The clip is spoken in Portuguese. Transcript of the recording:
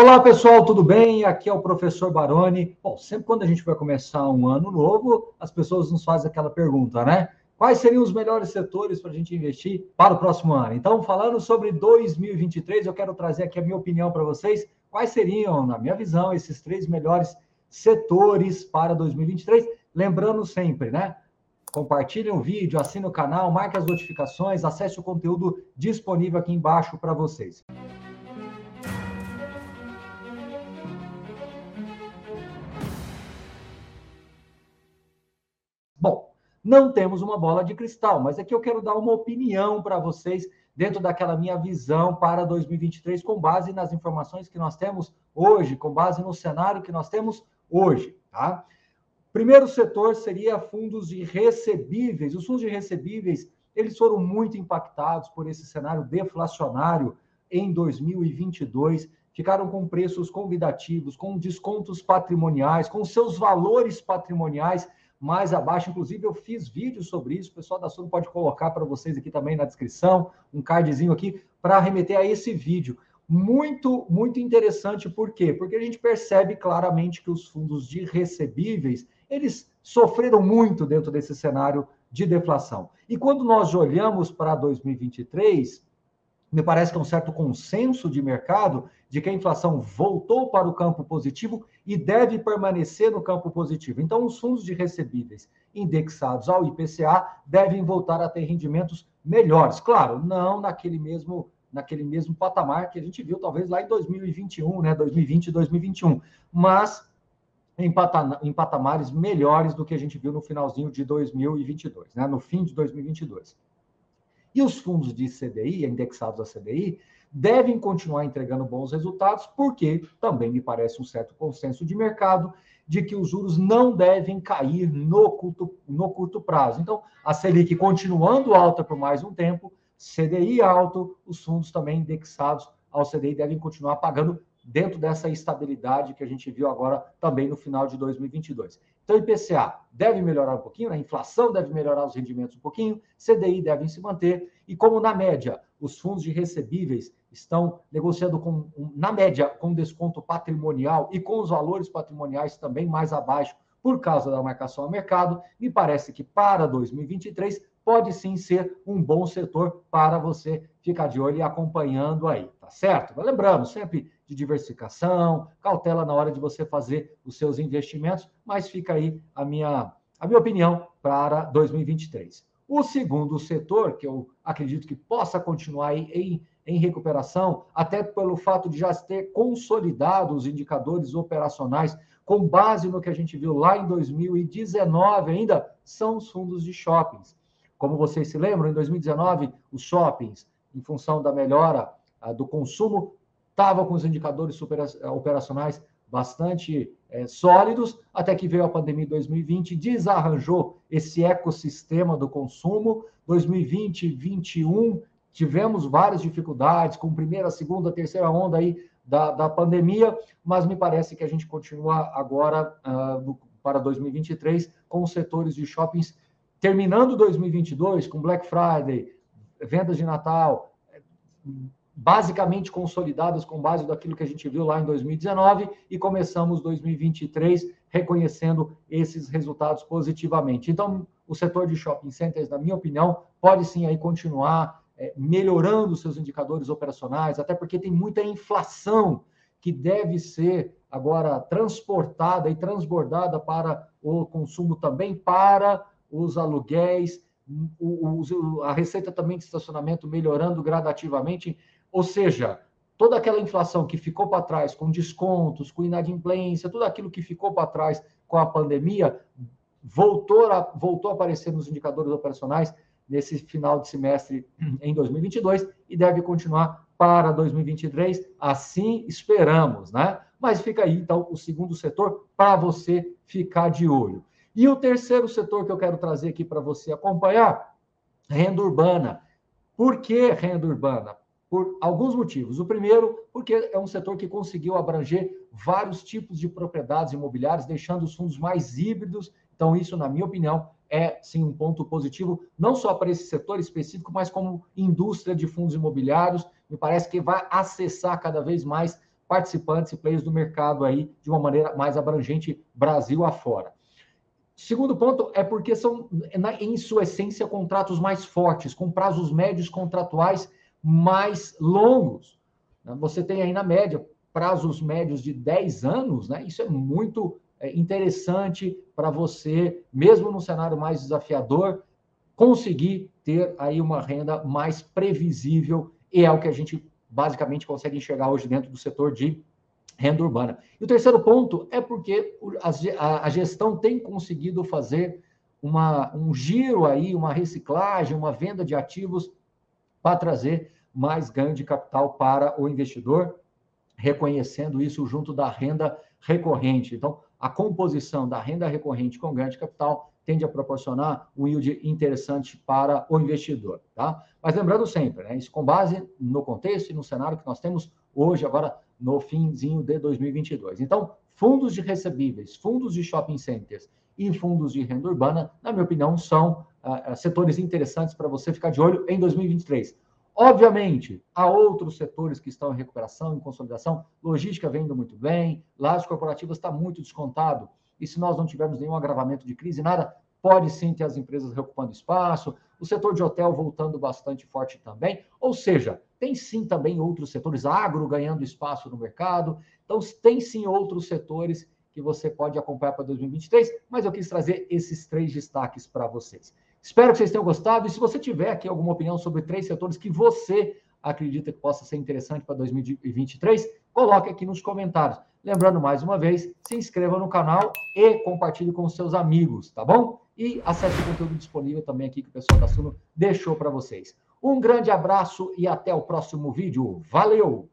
Olá pessoal, tudo bem? Aqui é o professor Baroni. Bom, sempre quando a gente vai começar um ano novo, as pessoas nos fazem aquela pergunta, né? Quais seriam os melhores setores para a gente investir para o próximo ano? Então, falando sobre 2023, eu quero trazer aqui a minha opinião para vocês. Quais seriam, na minha visão, esses três melhores setores para 2023? Lembrando sempre, né? Compartilhe o vídeo, assine o canal, marque as notificações, acesse o conteúdo disponível aqui embaixo para vocês. Não temos uma bola de cristal, mas aqui eu quero dar uma opinião para vocês dentro daquela minha visão para 2023, com base nas informações que nós temos hoje, com base no cenário que nós temos hoje, tá? Primeiro setor seria fundos de recebíveis. Os fundos de recebíveis, eles foram muito impactados por esse cenário deflacionário em 2022, ficaram com preços convidativos, com descontos patrimoniais, com seus valores patrimoniais mais abaixo. Inclusive, eu fiz vídeo sobre isso. O pessoal da Suno pode colocar para vocês aqui também na descrição, um cardzinho aqui, para remeter a esse vídeo. Muito, muito interessante, por quê? Porque a gente percebe claramente que os fundos de recebíveis, eles sofreram muito dentro desse cenário de deflação. E quando nós olhamos para 2023, me parece que é um certo consenso de mercado de que a inflação voltou para o campo positivo e deve permanecer no campo positivo. Então, os fundos de recebíveis indexados ao IPCA devem voltar a ter rendimentos melhores. Claro, não naquele mesmo naquele mesmo patamar que a gente viu talvez lá em 2021, né, 2020 e 2021, mas em, em patamares melhores do que a gente viu no finalzinho de 2022, né, no fim de 2022. E os fundos de CDI, indexados a CDI, devem continuar entregando bons resultados, porque também me parece um certo consenso de mercado de que os juros não devem cair no curto, no curto prazo. Então, a Selic continuando alta por mais um tempo, CDI alto, os fundos também indexados ao CDI devem continuar pagando dentro dessa estabilidade que a gente viu agora também no final de 2022. Então, IPCA deve melhorar um pouquinho, né? a inflação deve melhorar os rendimentos um pouquinho, CDI devem se manter, e como na média os fundos de recebíveis estão negociando com, na média com desconto patrimonial e com os valores patrimoniais também mais abaixo por causa da marcação ao mercado, me parece que para 2023 pode sim ser um bom setor para você ficar de olho e acompanhando aí, tá certo? Lembrando, sempre de diversificação, cautela na hora de você fazer os seus investimentos, mas fica aí a minha, a minha opinião para 2023. O segundo setor, que eu acredito que possa continuar em, em recuperação, até pelo fato de já ter consolidado os indicadores operacionais com base no que a gente viu lá em 2019 ainda, são os fundos de shoppings. Como vocês se lembram, em 2019, os shoppings, em função da melhora ah, do consumo, estavam com os indicadores eh, operacionais bastante é, sólidos, até que veio a pandemia em 2020, desarranjou esse ecossistema do consumo. 2020 e 2021 tivemos várias dificuldades, com primeira, segunda, terceira onda aí da, da pandemia, mas me parece que a gente continua agora uh, para 2023 com os setores de shoppings terminando 2022 com Black Friday, vendas de Natal, basicamente consolidadas com base daquilo que a gente viu lá em 2019 e começamos 2023 reconhecendo esses resultados positivamente. Então, o setor de shopping centers, na minha opinião, pode sim aí continuar é, melhorando seus indicadores operacionais, até porque tem muita inflação que deve ser agora transportada e transbordada para o consumo também, para os aluguéis, a receita também de estacionamento melhorando gradativamente, ou seja, toda aquela inflação que ficou para trás com descontos, com inadimplência, tudo aquilo que ficou para trás com a pandemia, voltou a, voltou a aparecer nos indicadores operacionais nesse final de semestre em 2022 e deve continuar para 2023, assim esperamos, né? Mas fica aí, então, o segundo setor para você ficar de olho. E o terceiro setor que eu quero trazer aqui para você acompanhar, renda urbana. Por que renda urbana? Por alguns motivos. O primeiro, porque é um setor que conseguiu abranger vários tipos de propriedades imobiliárias, deixando os fundos mais híbridos. Então, isso, na minha opinião, é sim um ponto positivo, não só para esse setor específico, mas como indústria de fundos imobiliários. Me parece que vai acessar cada vez mais participantes e players do mercado aí de uma maneira mais abrangente, Brasil afora. Segundo ponto é porque são, em sua essência, contratos mais fortes, com prazos médios contratuais mais longos. Você tem aí, na média, prazos médios de 10 anos, né? Isso é muito é, interessante para você, mesmo no cenário mais desafiador, conseguir ter aí uma renda mais previsível, e é o que a gente basicamente consegue enxergar hoje dentro do setor de renda urbana. E o terceiro ponto é porque a gestão tem conseguido fazer uma, um giro aí, uma reciclagem, uma venda de ativos para trazer mais ganho de capital para o investidor, reconhecendo isso junto da renda recorrente. Então, a composição da renda recorrente com ganho de capital tende a proporcionar um yield interessante para o investidor, tá? Mas lembrando sempre, né, isso com base no contexto e no cenário que nós temos hoje, agora no finzinho de 2022. Então, fundos de recebíveis, fundos de shopping centers e fundos de renda urbana, na minha opinião, são uh, setores interessantes para você ficar de olho em 2023. Obviamente, há outros setores que estão em recuperação, em consolidação. Logística vem indo muito bem, lajes corporativas está muito descontado. E se nós não tivermos nenhum agravamento de crise, nada, pode sim ter as empresas reocupando espaço, o setor de hotel voltando bastante forte também. Ou seja, tem sim também outros setores, agro ganhando espaço no mercado. Então, tem sim outros setores que você pode acompanhar para 2023, mas eu quis trazer esses três destaques para vocês. Espero que vocês tenham gostado e se você tiver aqui alguma opinião sobre três setores que você acredita que possa ser interessante para 2023, coloque aqui nos comentários. Lembrando mais uma vez, se inscreva no canal e compartilhe com seus amigos, tá bom? E acesse o conteúdo disponível também aqui que o pessoal da Suno deixou para vocês. Um grande abraço e até o próximo vídeo. Valeu!